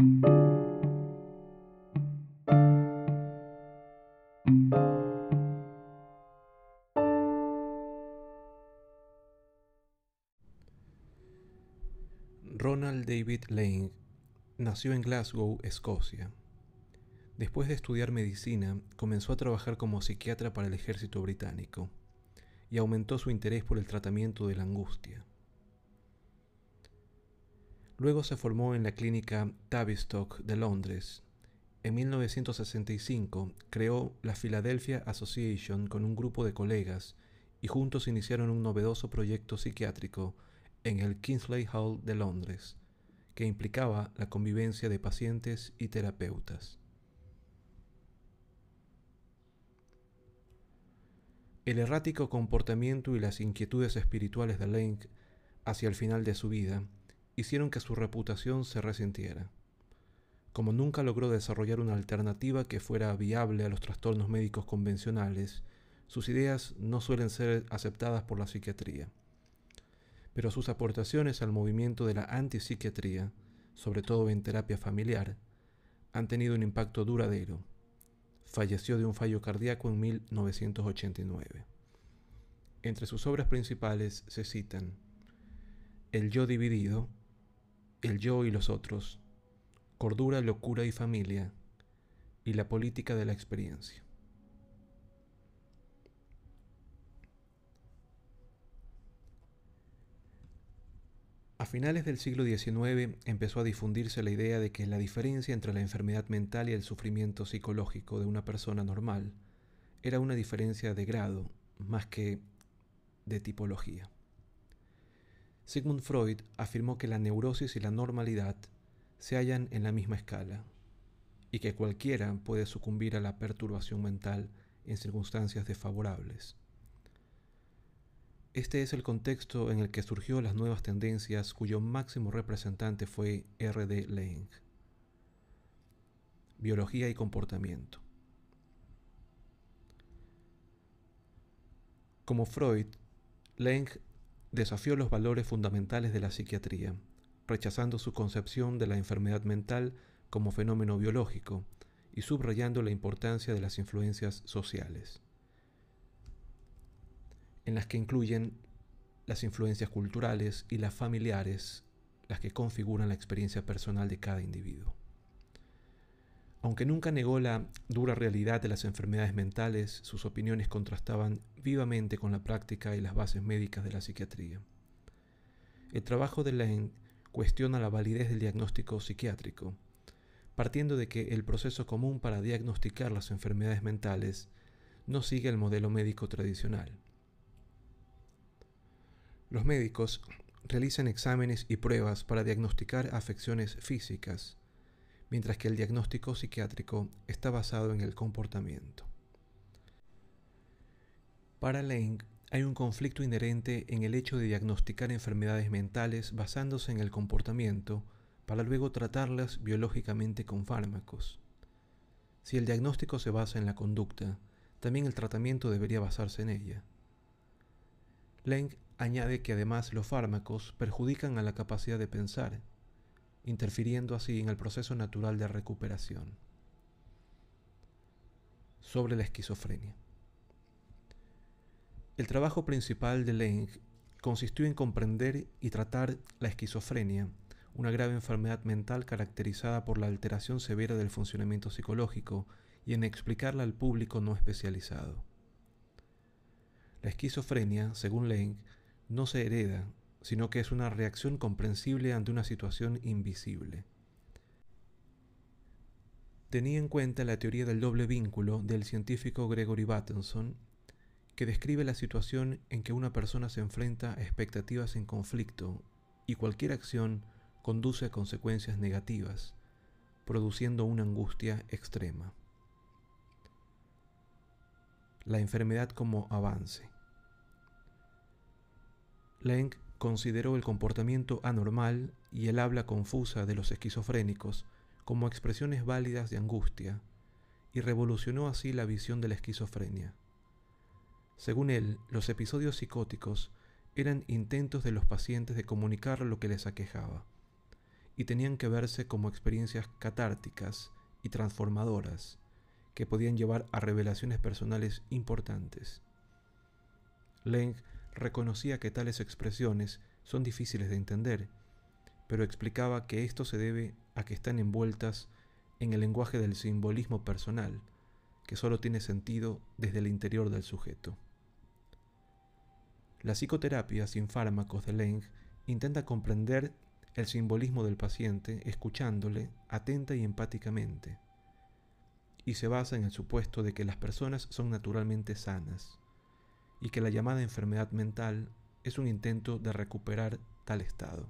Ronald David Lane nació en Glasgow, Escocia. Después de estudiar medicina, comenzó a trabajar como psiquiatra para el ejército británico y aumentó su interés por el tratamiento de la angustia. Luego se formó en la clínica Tavistock de Londres. En 1965 creó la Philadelphia Association con un grupo de colegas y juntos iniciaron un novedoso proyecto psiquiátrico en el Kingsley Hall de Londres, que implicaba la convivencia de pacientes y terapeutas. El errático comportamiento y las inquietudes espirituales de Lane hacia el final de su vida hicieron que su reputación se resintiera. Como nunca logró desarrollar una alternativa que fuera viable a los trastornos médicos convencionales, sus ideas no suelen ser aceptadas por la psiquiatría pero sus aportaciones al movimiento de la antipsiquiatría, sobre todo en terapia familiar, han tenido un impacto duradero. Falleció de un fallo cardíaco en 1989. Entre sus obras principales se citan El yo dividido, El yo y los otros, Cordura, locura y familia, y La política de la experiencia. A finales del siglo XIX empezó a difundirse la idea de que la diferencia entre la enfermedad mental y el sufrimiento psicológico de una persona normal era una diferencia de grado más que de tipología. Sigmund Freud afirmó que la neurosis y la normalidad se hallan en la misma escala y que cualquiera puede sucumbir a la perturbación mental en circunstancias desfavorables. Este es el contexto en el que surgió las nuevas tendencias cuyo máximo representante fue R.D. Laing. Biología y comportamiento. Como Freud, Laing desafió los valores fundamentales de la psiquiatría, rechazando su concepción de la enfermedad mental como fenómeno biológico y subrayando la importancia de las influencias sociales en las que incluyen las influencias culturales y las familiares, las que configuran la experiencia personal de cada individuo. Aunque nunca negó la dura realidad de las enfermedades mentales, sus opiniones contrastaban vivamente con la práctica y las bases médicas de la psiquiatría. El trabajo de Lane cuestiona la validez del diagnóstico psiquiátrico, partiendo de que el proceso común para diagnosticar las enfermedades mentales no sigue el modelo médico tradicional. Los médicos realizan exámenes y pruebas para diagnosticar afecciones físicas, mientras que el diagnóstico psiquiátrico está basado en el comportamiento. Para Lane, hay un conflicto inherente en el hecho de diagnosticar enfermedades mentales basándose en el comportamiento para luego tratarlas biológicamente con fármacos. Si el diagnóstico se basa en la conducta, también el tratamiento debería basarse en ella. Leng añade que además los fármacos perjudican a la capacidad de pensar, interfiriendo así en el proceso natural de recuperación. Sobre la esquizofrenia. El trabajo principal de Leng consistió en comprender y tratar la esquizofrenia, una grave enfermedad mental caracterizada por la alteración severa del funcionamiento psicológico, y en explicarla al público no especializado. La esquizofrenia, según Leng, no se hereda, sino que es una reacción comprensible ante una situación invisible. Tenía en cuenta la teoría del doble vínculo del científico Gregory Bateson, que describe la situación en que una persona se enfrenta a expectativas en conflicto y cualquier acción conduce a consecuencias negativas, produciendo una angustia extrema. La enfermedad como avance. Leng consideró el comportamiento anormal y el habla confusa de los esquizofrénicos como expresiones válidas de angustia y revolucionó así la visión de la esquizofrenia. Según él, los episodios psicóticos eran intentos de los pacientes de comunicar lo que les aquejaba, y tenían que verse como experiencias catárticas y transformadoras que podían llevar a revelaciones personales importantes. Leng reconocía que tales expresiones son difíciles de entender, pero explicaba que esto se debe a que están envueltas en el lenguaje del simbolismo personal, que solo tiene sentido desde el interior del sujeto. La psicoterapia sin fármacos de Leng intenta comprender el simbolismo del paciente escuchándole atenta y empáticamente, y se basa en el supuesto de que las personas son naturalmente sanas, y que la llamada enfermedad mental es un intento de recuperar tal estado.